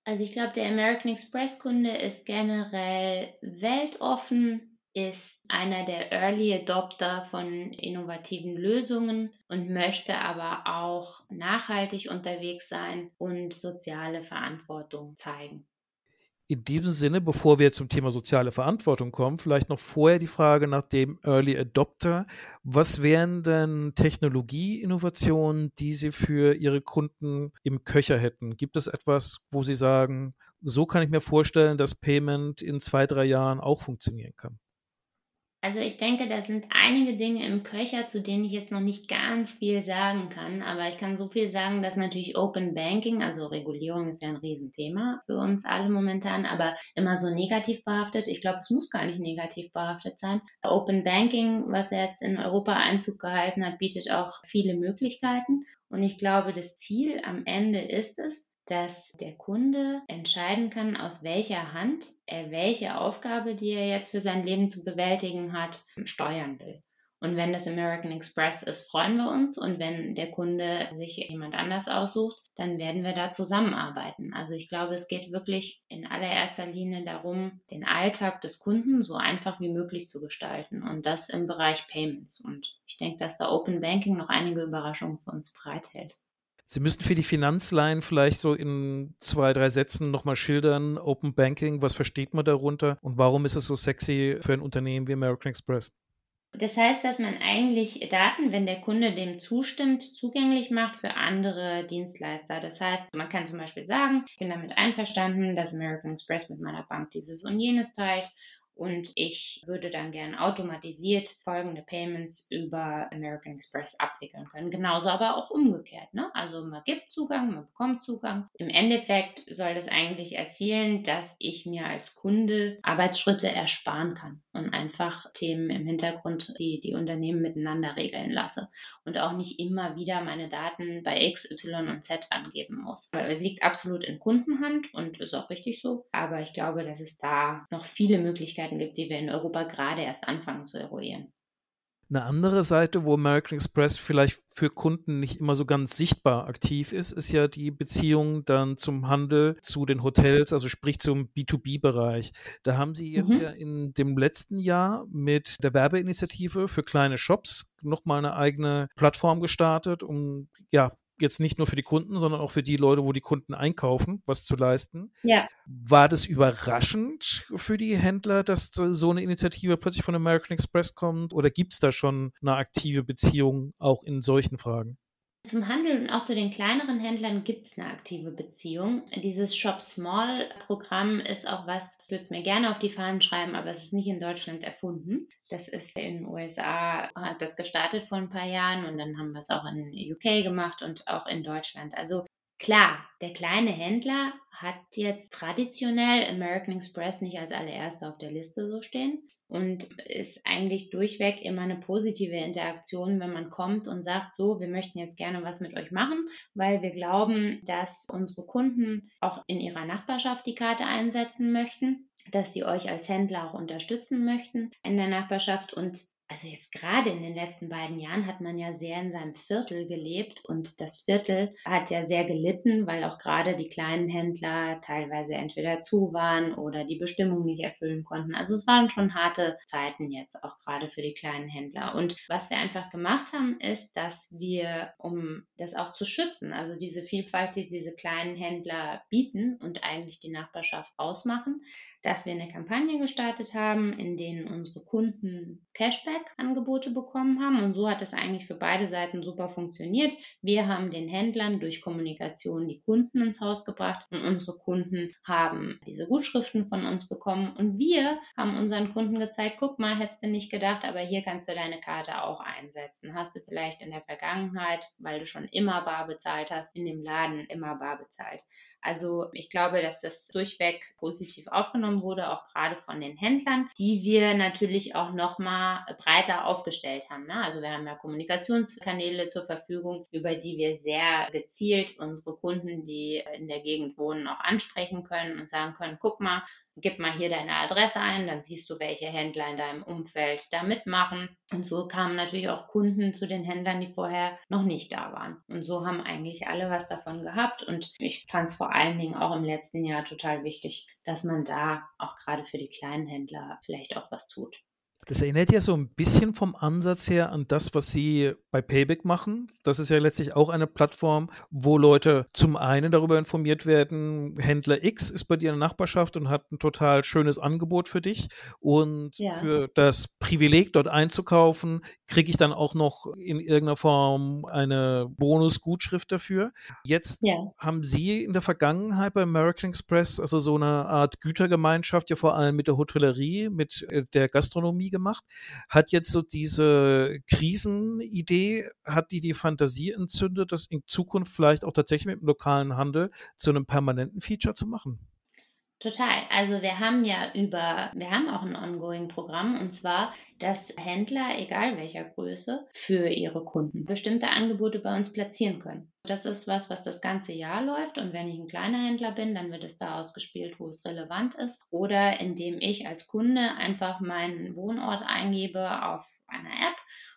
Also ich glaube, der American Express Kunde ist generell weltoffen, ist einer der Early Adopter von innovativen Lösungen und möchte aber auch nachhaltig unterwegs sein und soziale Verantwortung zeigen. In diesem Sinne, bevor wir zum Thema soziale Verantwortung kommen, vielleicht noch vorher die Frage nach dem Early Adopter. Was wären denn Technologieinnovationen, die Sie für Ihre Kunden im Köcher hätten? Gibt es etwas, wo Sie sagen, so kann ich mir vorstellen, dass Payment in zwei, drei Jahren auch funktionieren kann? Also ich denke, da sind einige Dinge im Köcher, zu denen ich jetzt noch nicht ganz viel sagen kann. Aber ich kann so viel sagen, dass natürlich Open Banking, also Regulierung ist ja ein Riesenthema für uns alle momentan, aber immer so negativ behaftet. Ich glaube, es muss gar nicht negativ behaftet sein. Open Banking, was jetzt in Europa Einzug gehalten hat, bietet auch viele Möglichkeiten. Und ich glaube, das Ziel am Ende ist es, dass der Kunde entscheiden kann, aus welcher Hand er welche Aufgabe, die er jetzt für sein Leben zu bewältigen hat, steuern will. Und wenn das American Express ist, freuen wir uns. Und wenn der Kunde sich jemand anders aussucht, dann werden wir da zusammenarbeiten. Also ich glaube, es geht wirklich in allererster Linie darum, den Alltag des Kunden so einfach wie möglich zu gestalten. Und das im Bereich Payments. Und ich denke, dass da Open Banking noch einige Überraschungen für uns bereithält. Sie müssten für die Finanzline vielleicht so in zwei, drei Sätzen nochmal schildern, Open Banking, was versteht man darunter und warum ist es so sexy für ein Unternehmen wie American Express? Das heißt, dass man eigentlich Daten, wenn der Kunde dem zustimmt, zugänglich macht für andere Dienstleister. Das heißt, man kann zum Beispiel sagen, ich bin damit einverstanden, dass American Express mit meiner Bank dieses und jenes teilt und ich würde dann gern automatisiert folgende Payments über American Express abwickeln können. Genauso aber auch umgekehrt. Ne? Also man gibt Zugang, man bekommt Zugang. Im Endeffekt soll das eigentlich erzielen, dass ich mir als Kunde Arbeitsschritte ersparen kann und einfach Themen im Hintergrund, die die Unternehmen miteinander regeln lasse und auch nicht immer wieder meine Daten bei X, Y und Z angeben muss. Es liegt absolut in Kundenhand und ist auch richtig so. Aber ich glaube, dass es da noch viele Möglichkeiten gibt, die wir in Europa gerade erst anfangen zu eruieren. Eine andere Seite, wo American Express vielleicht für Kunden nicht immer so ganz sichtbar aktiv ist, ist ja die Beziehung dann zum Handel, zu den Hotels, also sprich zum B2B-Bereich. Da haben Sie jetzt mhm. ja in dem letzten Jahr mit der Werbeinitiative für kleine Shops nochmal eine eigene Plattform gestartet, um ja jetzt nicht nur für die Kunden, sondern auch für die Leute, wo die Kunden einkaufen, was zu leisten. Ja. War das überraschend für die Händler, dass so eine Initiative plötzlich von American Express kommt? Oder gibt es da schon eine aktive Beziehung auch in solchen Fragen? Zum Handel und auch zu den kleineren Händlern gibt es eine aktive Beziehung. Dieses Shop Small Programm ist auch was, ich würde es mir gerne auf die Fahnen schreiben, aber es ist nicht in Deutschland erfunden. Das ist in den USA, hat das gestartet vor ein paar Jahren und dann haben wir es auch in UK gemacht und auch in Deutschland. Also klar, der kleine Händler hat jetzt traditionell American Express nicht als allererster auf der Liste so stehen. Und ist eigentlich durchweg immer eine positive Interaktion, wenn man kommt und sagt, so, wir möchten jetzt gerne was mit euch machen, weil wir glauben, dass unsere Kunden auch in ihrer Nachbarschaft die Karte einsetzen möchten dass sie euch als Händler auch unterstützen möchten in der Nachbarschaft und also jetzt gerade in den letzten beiden Jahren hat man ja sehr in seinem Viertel gelebt und das Viertel hat ja sehr gelitten, weil auch gerade die kleinen Händler teilweise entweder zu waren oder die Bestimmung nicht erfüllen konnten. Also es waren schon harte Zeiten jetzt auch gerade für die kleinen Händler. Und was wir einfach gemacht haben, ist, dass wir, um das auch zu schützen, also diese Vielfalt, die diese kleinen Händler bieten und eigentlich die Nachbarschaft ausmachen, dass wir eine Kampagne gestartet haben, in denen unsere Kunden Cashback-Angebote bekommen haben. Und so hat es eigentlich für beide Seiten super funktioniert. Wir haben den Händlern durch Kommunikation die Kunden ins Haus gebracht und unsere Kunden haben diese Gutschriften von uns bekommen. Und wir haben unseren Kunden gezeigt, guck mal, hättest du nicht gedacht, aber hier kannst du deine Karte auch einsetzen. Hast du vielleicht in der Vergangenheit, weil du schon immer bar bezahlt hast, in dem Laden immer bar bezahlt. Also ich glaube, dass das durchweg positiv aufgenommen wurde, auch gerade von den Händlern, die wir natürlich auch nochmal breiter aufgestellt haben. Ne? Also wir haben ja Kommunikationskanäle zur Verfügung, über die wir sehr gezielt unsere Kunden, die in der Gegend wohnen, auch ansprechen können und sagen können, guck mal, gib mal hier deine Adresse ein, dann siehst du, welche Händler in deinem Umfeld da mitmachen. Und so kamen natürlich auch Kunden zu den Händlern, die vorher noch nicht da waren. Und so haben eigentlich alle was davon gehabt. Und ich fand es vor allen Dingen auch im letzten Jahr total wichtig, dass man da auch gerade für die kleinen Händler vielleicht auch was tut. Das erinnert ja so ein bisschen vom Ansatz her an das, was Sie bei Payback machen. Das ist ja letztlich auch eine Plattform, wo Leute zum einen darüber informiert werden, Händler X ist bei dir in der Nachbarschaft und hat ein total schönes Angebot für dich. Und ja. für das Privileg, dort einzukaufen, kriege ich dann auch noch in irgendeiner Form eine Bonusgutschrift dafür. Jetzt ja. haben Sie in der Vergangenheit bei American Express also so eine Art Gütergemeinschaft, ja vor allem mit der Hotellerie, mit äh, der Gastronomie gemacht. Hat jetzt so diese Krisenidee, hat die die Fantasie entzündet, das in Zukunft vielleicht auch tatsächlich mit dem lokalen Handel zu einem permanenten Feature zu machen? Total. Also wir haben ja über, wir haben auch ein Ongoing-Programm und zwar, dass Händler, egal welcher Größe, für ihre Kunden bestimmte Angebote bei uns platzieren können. Das ist was, was das ganze Jahr läuft und wenn ich ein kleiner Händler bin, dann wird es da ausgespielt, wo es relevant ist oder indem ich als Kunde einfach meinen Wohnort eingebe auf einer App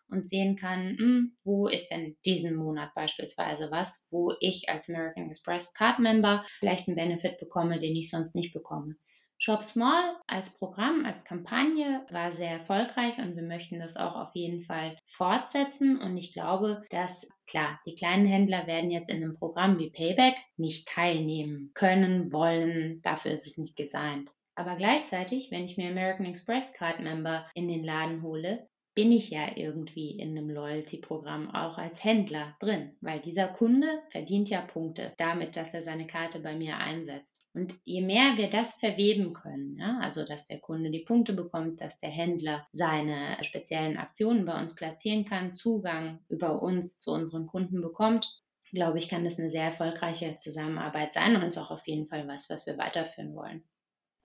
und sehen kann, mh, hm, wo ist denn diesen Monat beispielsweise was, wo ich als American Express Card Member vielleicht einen Benefit bekomme, den ich sonst nicht bekomme. Shop Small als Programm, als Kampagne war sehr erfolgreich und wir möchten das auch auf jeden Fall fortsetzen. Und ich glaube, dass klar, die kleinen Händler werden jetzt in einem Programm wie Payback nicht teilnehmen können, wollen. Dafür ist es nicht designt. Aber gleichzeitig, wenn ich mir American Express Card Member in den Laden hole, bin ich ja irgendwie in einem Loyalty-Programm auch als Händler drin, weil dieser Kunde verdient ja Punkte damit, dass er seine Karte bei mir einsetzt. Und je mehr wir das verweben können, ja, also dass der Kunde die Punkte bekommt, dass der Händler seine speziellen Aktionen bei uns platzieren kann, Zugang über uns zu unseren Kunden bekommt, glaube ich, kann das eine sehr erfolgreiche Zusammenarbeit sein und ist auch auf jeden Fall was, was wir weiterführen wollen.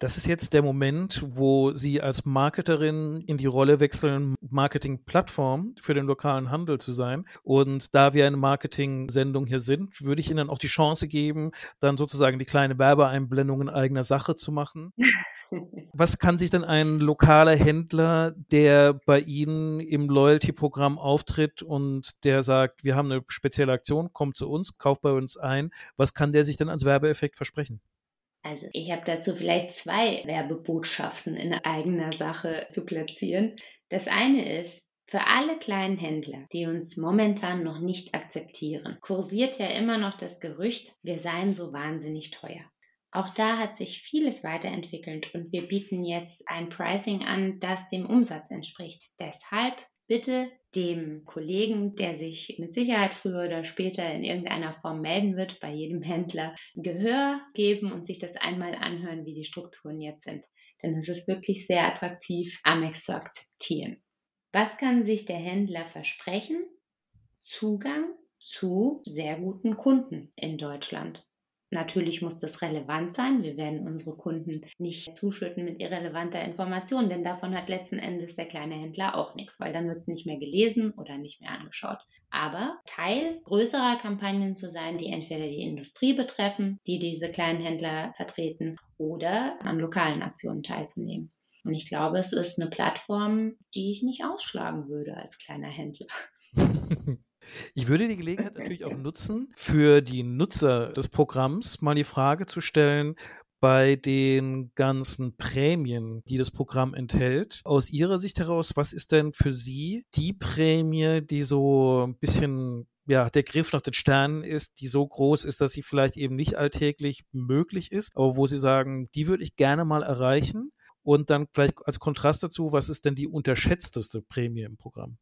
Das ist jetzt der Moment, wo Sie als Marketerin in die Rolle wechseln, Marketing-Plattform für den lokalen Handel zu sein. Und da wir eine Marketing-Sendung hier sind, würde ich Ihnen dann auch die Chance geben, dann sozusagen die kleine Werbeeinblendung in eigener Sache zu machen. Was kann sich denn ein lokaler Händler, der bei Ihnen im Loyalty-Programm auftritt und der sagt, wir haben eine spezielle Aktion, kommt zu uns, kauft bei uns ein, was kann der sich denn als Werbeeffekt versprechen? Also ich habe dazu vielleicht zwei Werbebotschaften in eigener Sache zu platzieren. Das eine ist, für alle kleinen Händler, die uns momentan noch nicht akzeptieren, kursiert ja immer noch das Gerücht, wir seien so wahnsinnig teuer. Auch da hat sich vieles weiterentwickelt und wir bieten jetzt ein Pricing an, das dem Umsatz entspricht. Deshalb bitte dem Kollegen, der sich mit Sicherheit früher oder später in irgendeiner Form melden wird, bei jedem Händler Gehör geben und sich das einmal anhören, wie die Strukturen jetzt sind. Denn es ist wirklich sehr attraktiv, Amex zu akzeptieren. Was kann sich der Händler versprechen? Zugang zu sehr guten Kunden in Deutschland. Natürlich muss das relevant sein. Wir werden unsere Kunden nicht zuschütten mit irrelevanter Information, denn davon hat letzten Endes der kleine Händler auch nichts, weil dann wird es nicht mehr gelesen oder nicht mehr angeschaut. Aber Teil größerer Kampagnen zu sein, die entweder die Industrie betreffen, die diese kleinen Händler vertreten, oder an lokalen Aktionen teilzunehmen. Und ich glaube, es ist eine Plattform, die ich nicht ausschlagen würde als kleiner Händler. Ich würde die Gelegenheit natürlich auch nutzen, für die Nutzer des Programms mal die Frage zu stellen, bei den ganzen Prämien, die das Programm enthält. Aus Ihrer Sicht heraus, was ist denn für Sie die Prämie, die so ein bisschen ja, der Griff nach den Sternen ist, die so groß ist, dass sie vielleicht eben nicht alltäglich möglich ist, aber wo Sie sagen, die würde ich gerne mal erreichen. Und dann vielleicht als Kontrast dazu, was ist denn die unterschätzteste Prämie im Programm?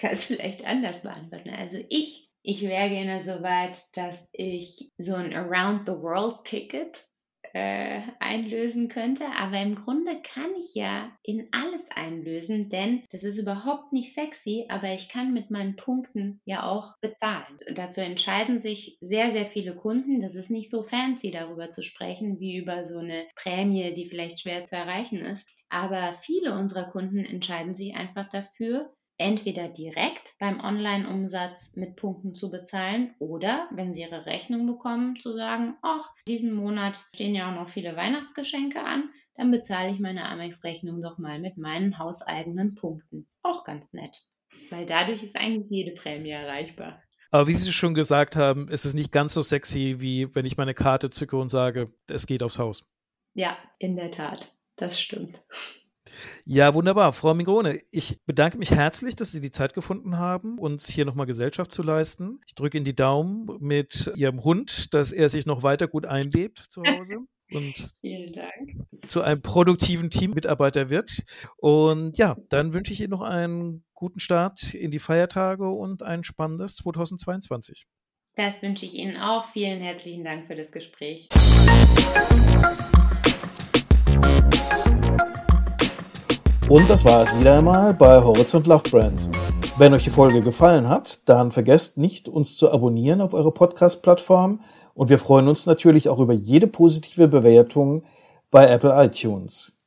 Kann es vielleicht anders beantworten. Also ich, ich wäre gerne so weit, dass ich so ein Around the World Ticket äh, einlösen könnte. Aber im Grunde kann ich ja in alles einlösen, denn das ist überhaupt nicht sexy, aber ich kann mit meinen Punkten ja auch bezahlen. Dafür entscheiden sich sehr, sehr viele Kunden. Das ist nicht so fancy, darüber zu sprechen, wie über so eine Prämie, die vielleicht schwer zu erreichen ist. Aber viele unserer Kunden entscheiden sich einfach dafür, entweder direkt beim Online-Umsatz mit Punkten zu bezahlen oder, wenn sie ihre Rechnung bekommen, zu sagen, ach, diesen Monat stehen ja auch noch viele Weihnachtsgeschenke an, dann bezahle ich meine Amex-Rechnung doch mal mit meinen hauseigenen Punkten. Auch ganz nett, weil dadurch ist eigentlich jede Prämie erreichbar. Aber wie Sie schon gesagt haben, ist es nicht ganz so sexy, wie wenn ich meine Karte zücke und sage, es geht aufs Haus. Ja, in der Tat. Das stimmt. Ja, wunderbar. Frau Migrone, ich bedanke mich herzlich, dass Sie die Zeit gefunden haben, uns hier nochmal Gesellschaft zu leisten. Ich drücke Ihnen die Daumen mit Ihrem Hund, dass er sich noch weiter gut einlebt zu Hause. Und Vielen Dank. zu einem produktiven Teammitarbeiter wird. Und ja, dann wünsche ich Ihnen noch einen guten Start in die Feiertage und ein spannendes 2022. Das wünsche ich Ihnen auch. Vielen herzlichen Dank für das Gespräch. Und das war es wieder einmal bei Horizont Love Brands. Wenn euch die Folge gefallen hat, dann vergesst nicht, uns zu abonnieren auf eure Podcast-Plattform. Und wir freuen uns natürlich auch über jede positive Bewertung bei Apple iTunes.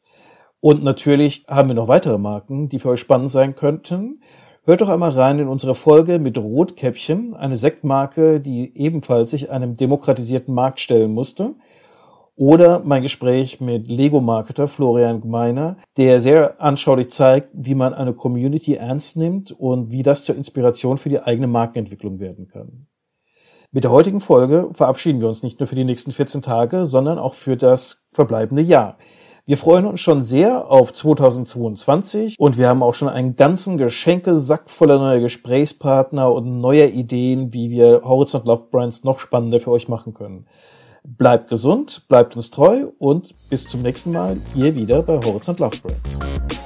Und natürlich haben wir noch weitere Marken, die für euch spannend sein könnten. Hört doch einmal rein in unsere Folge mit Rotkäppchen, eine Sektmarke, die ebenfalls sich einem demokratisierten Markt stellen musste oder mein Gespräch mit Lego-Marketer Florian Gmeiner, der sehr anschaulich zeigt, wie man eine Community ernst nimmt und wie das zur Inspiration für die eigene Markenentwicklung werden kann. Mit der heutigen Folge verabschieden wir uns nicht nur für die nächsten 14 Tage, sondern auch für das verbleibende Jahr. Wir freuen uns schon sehr auf 2022 und wir haben auch schon einen ganzen Geschenkesack voller neuer Gesprächspartner und neuer Ideen, wie wir Horizont Love Brands noch spannender für euch machen können. Bleibt gesund, bleibt uns treu und bis zum nächsten Mal hier wieder bei Horizont Love Brands.